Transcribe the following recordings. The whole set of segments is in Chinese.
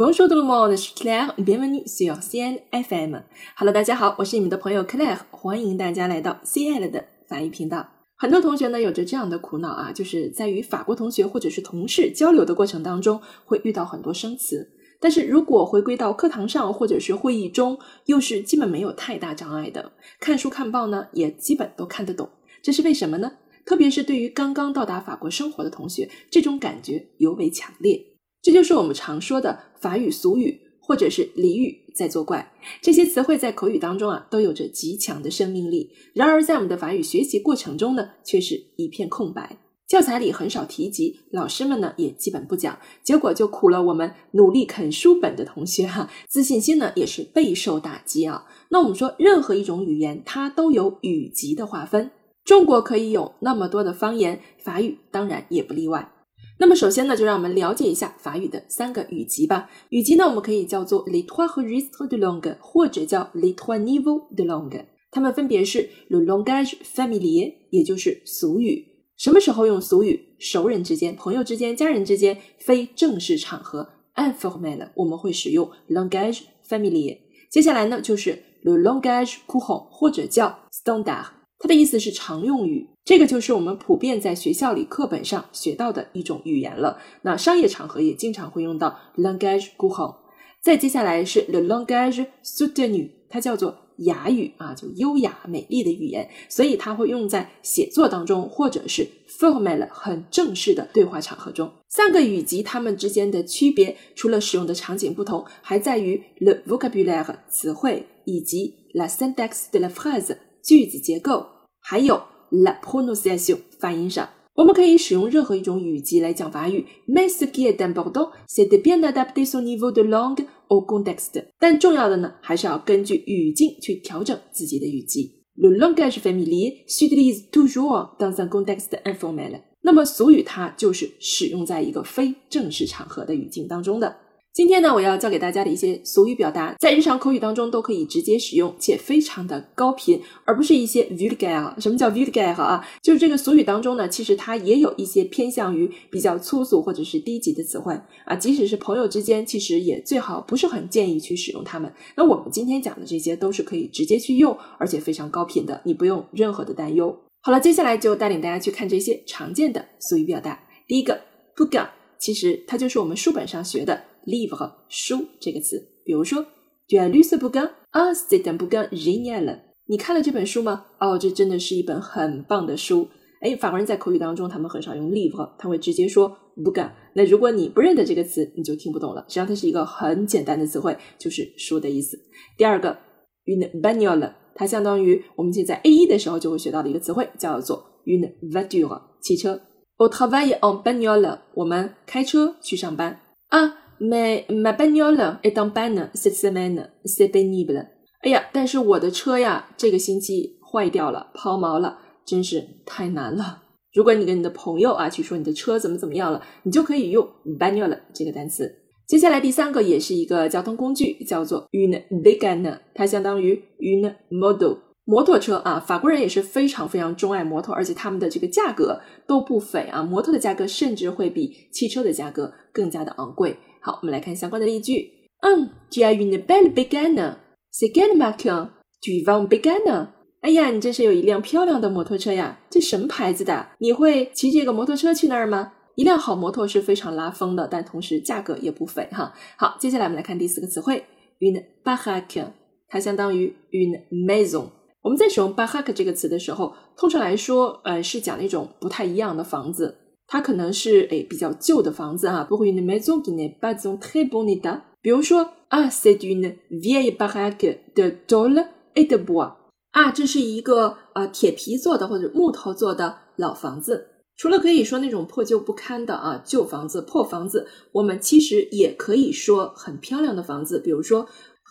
Bonjour tout le monde, c'est Claire. Bienvenue sur CL FM. Hello，大家好，我是你们的朋友 Claire，欢迎大家来到 CL 的法语频道。很多同学呢有着这样的苦恼啊，就是在与法国同学或者是同事交流的过程当中，会遇到很多生词。但是如果回归到课堂上或者是会议中，又是基本没有太大障碍的，看书看报呢也基本都看得懂。这是为什么呢？特别是对于刚刚到达法国生活的同学，这种感觉尤为强烈。这就是我们常说的法语俗语或者是俚语在作怪。这些词汇在口语当中啊，都有着极强的生命力。然而，在我们的法语学习过程中呢，却是一片空白。教材里很少提及，老师们呢也基本不讲，结果就苦了我们努力啃书本的同学哈，自信心呢也是备受打击啊。那我们说，任何一种语言，它都有语级的划分。中国可以有那么多的方言，法语当然也不例外。那么首先呢，就让我们了解一下法语的三个语级吧。语级呢，我们可以叫做 les trois registres de langue，或者叫 le trois niveaux de langue。它们分别是 le langage familier，也就是俗语。什么时候用俗语？熟人之间、朋友之间、家人之间，非正式场合 informel，我们会使用 langage familier。接下来呢，就是 le langage courant，或者叫 standard，它的意思是常用语。这个就是我们普遍在学校里课本上学到的一种语言了。那商业场合也经常会用到 language courant。再接下来是 le langage soutenu，它叫做雅语啊，就优雅美丽的语言，所以它会用在写作当中，或者是 formal 很正式的对话场合中。三个语级它们之间的区别，除了使用的场景不同，还在于 le vocabulaire 词汇以及 la syntaxe de la phrase 句子结构，还有。La prononciation 发音上，我们可以使用任何一种语级来讲法语。Mais ce qui est important, c'est de bien adapter son niveau de langue au contexte。但重要的呢，还是要根据语境去调整自己的语级。Le langage familier s'utilise toujours dans un contexte informel。那么俗语它就是使用在一个非正式场合的语境当中的。今天呢，我要教给大家的一些俗语表达，在日常口语当中都可以直接使用，且非常的高频，而不是一些 vulgar。什么叫 vulgar 啊？就是这个俗语当中呢，其实它也有一些偏向于比较粗俗或者是低级的词汇啊。即使是朋友之间，其实也最好不是很建议去使用它们。那我们今天讲的这些都是可以直接去用，而且非常高频的，你不用任何的担忧。好了，接下来就带领大家去看这些常见的俗语表达。第一个 b o o k 其实它就是我们书本上学的。Livre 书这个词，比如说，tu as lu ce bouquin? Ah, c'est un bouquin génial！你看了这本书吗？哦，这真的是一本很棒的书。哎，法国人在口语当中，他们很少用 livre，他会直接说 bouquin。那如果你不认得这个词，你就听不懂了。实际上，它是一个很简单的词汇，就是书的意思。第二个，une bagnole，它相当于我们现在 A 一的时候就会学到的一个词汇，叫做 une voiture，汽车。Au travail en bagnole，我们开车去上班啊。My my bagnole est en panne cette semaine, c'est pénible. 哎呀，但是我的车呀，这个星期坏掉了，抛锚了，真是太难了。如果你跟你的朋友啊去说你的车怎么怎么样了，你就可以用 bagnole 这个单词。接下来第三个也是一个交通工具，叫做 une wagon，它相当于 une moto，摩托车啊。法国人也是非常非常钟爱摩托，而且他们的这个价格都不菲啊。摩托的价格甚至会比汽车的价格更加的昂贵。好，我们来看相关的例句。嗯，Tu as une belle bagnole. C'est quelle marque? Tu vas en bagnole? 哎呀，你真是有一辆漂亮的摩托车呀！这什么牌子的？你会骑这个摩托车去那儿吗？一辆好摩托是非常拉风的，但同时价格也不菲哈。好，接下来我们来看第四个词汇 u n baraque，它相当于 u n maison。我们在使用 baraque 这个词的时候，通常来说，呃，是讲那种不太一样的房子。它可能是诶比较旧的房子哈，不会 une maison qui n'est pas en très bon état。比如说啊，c'est une vieille baraque de tôle et de bois。啊，这是一个呃铁皮做的或者木头做的老房子。除了可以说那种破旧不堪的啊旧房子、破房子，我们其实也可以说很漂亮的房子。比如说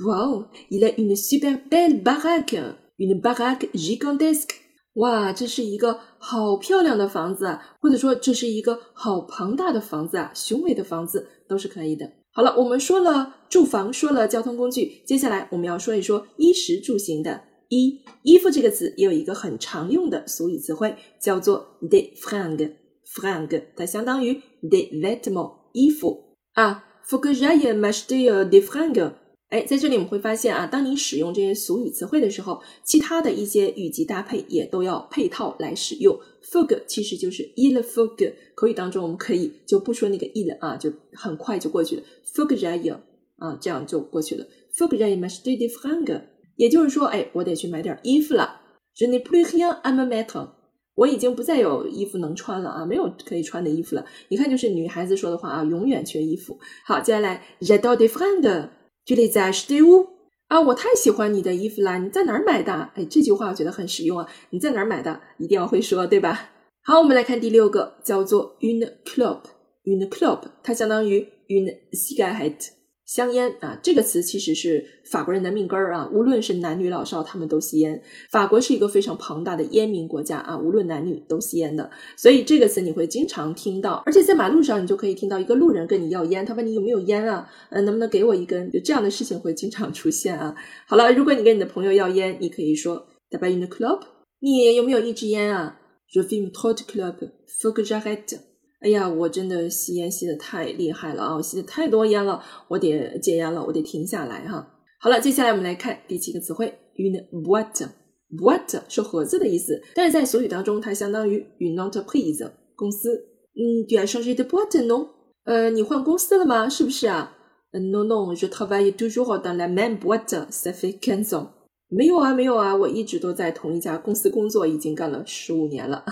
，Wow，il a une super belle baraque，une baraque gigantesque。哇，这是一个好漂亮的房子啊，或者说这是一个好庞大的房子啊，雄伟的房子都是可以的。好了，我们说了住房，说了交通工具，接下来我们要说一说衣食住行的衣衣服这个词也有一个很常用的俗语词汇，叫做 d e f r a n g。f r a n g 它相当于 des vêtements 衣服啊 f o r que j'aille m'acheter defranger。哎，在这里我们会发现啊，当你使用这些俗语词汇的时候，其他的一些语级搭配也都要配套来使用。faut que 其实就是 il faut que，口语当中我们可以就不说那个 il 啊，就很快就过去了。faut que j'aille 啊，这样就过去了。faut que j'aille m'acheter des fringues，也就是说，哎，我得去买点衣服了。Je n'ai plus rien à me mettre，我已经不再有衣服能穿了啊，没有可以穿的衣服了。一看，就是女孩子说的话啊，永远缺衣服。好，接下来 j'adore des fringues。Je les ai achetées où 啊，我太喜欢你的衣服啦！你在哪儿买的？哎，这句话我觉得很实用啊！你在哪儿买的？一定要会说，对吧？好，我们来看第六个，叫做 une clope。une clope，它相当于 une cigarette。香烟啊，这个词其实是法国人的命根儿啊。无论是男女老少，他们都吸烟。法国是一个非常庞大的烟民国家啊，无论男女都吸烟的。所以这个词你会经常听到，而且在马路上你就可以听到一个路人跟你要烟，他问你有没有烟啊？嗯，能不能给我一根？就这样的事情会经常出现啊。好了，如果你跟你的朋友要烟，你可以说 d a b a une clope？你有没有一支烟啊？Je fume trop de clopes，faut que j'arrête。哎呀，我真的吸烟吸的太厉害了啊！我吸的太多烟了，我得戒烟了，我得停下来哈。好了，接下来我们来看第七个词汇，une boîte。boîte 是盒子的意思，但是在俗语当中，它相当于 une entreprise 公司。嗯，tu as changé de boîte non？呃，你换公司了吗？是不是啊？Non non，je travaille toujours dans la même boîte，ça fait quinze ans。没有啊，没有啊，我一直都在同一家公司工作，已经干了十五年了。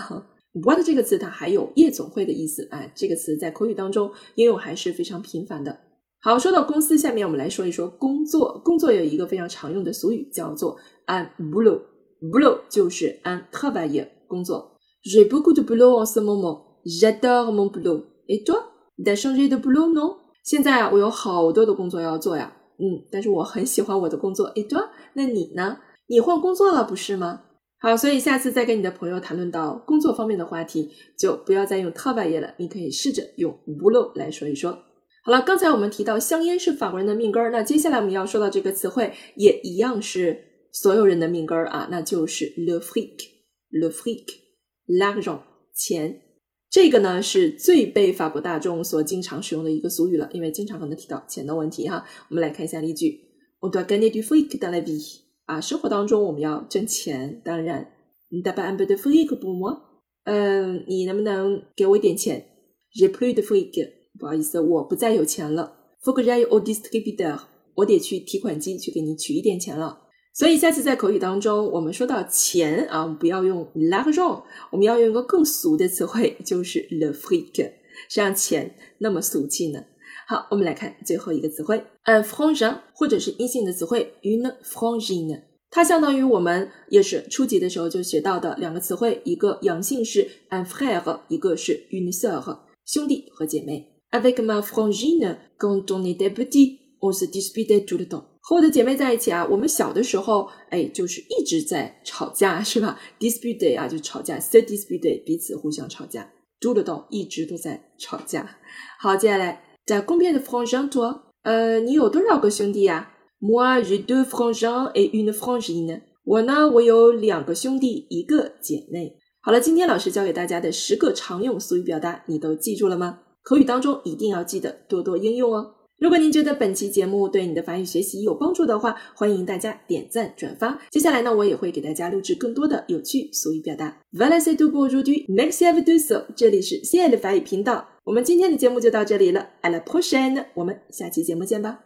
What 这个词它还有夜总会的意思，哎，这个词在口语当中应用还是非常频繁的。好，说到公司，下面我们来说一说工作。工作有一个非常常用的俗语叫做 un boulot。boulot 就是 un travail 工作。J'ai beaucoup de boulot en ce moment. J'adore mon boulot. Et toi? T'as changé de boulot non? 现在啊，我有好多的工作要做呀。嗯，但是我很喜欢我的工作。Et toi？那你呢？你换工作了不是吗？好，所以下次再跟你的朋友谈论到工作方面的话题，就不要再用 t a b a y 了，你可以试着用无漏来说一说。好了，刚才我们提到香烟是法国人的命根儿，那接下来我们要说到这个词汇也一样是所有人的命根儿啊，那就是 le fric，le fric，l'argent，钱。这个呢是最被法国大众所经常使用的一个俗语了，因为经常可能提到钱的问题哈。我们来看一下例句：On doit gagner du fric dans la vie。啊，生活当中我们要挣钱，当然，你打扮 un peu de fric pour moi？嗯，你能不能给我一点钱？J'ai plus de fric，不好意思，我不再有钱了。Faut que j'aille au distributeur，我得去提款机去给你取一点钱了。所以下次在口语当中，我们说到钱啊，不要用 l'argent，我们要用一个更俗的词汇，就是 le fric，谁让钱那么俗气呢？好，我们来看最后一个词汇，un frangin，或者是阴性的词汇，une frangine，它相当于我们也是初级的时候就学到的两个词汇，一个阳性是 un frère，一个是 une sœur，兄弟和姐妹。Avec ma frangine，quand on était petit，on se disputait tout le temps。和我的姐妹在一起啊，我们小的时候，哎，就是一直在吵架，是吧？Dispute 啊，就吵架，se dispute，彼此互相吵架，tout le temps，一直都在吵架。好，接下来。在公片的 frangin 多，呃，你有多少个兄弟呀？Moi j'ai deux frangins et une frangine。我呢，我有两个兄弟，一个姐妹。好了，今天老师教给大家的十个常用俗语表达，你都记住了吗？口语当中一定要记得多多应用哦。如果您觉得本期节目对你的法语学习有帮助的话，欢迎大家点赞转发。接下来呢，我也会给大家录制更多的有趣俗语表达。Voilà c'est tout pour aujourd'hui. Merci à tous. 这里是亲爱的法语频道。我们今天的节目就到这里了，à la prochaine，我们下期节目见吧。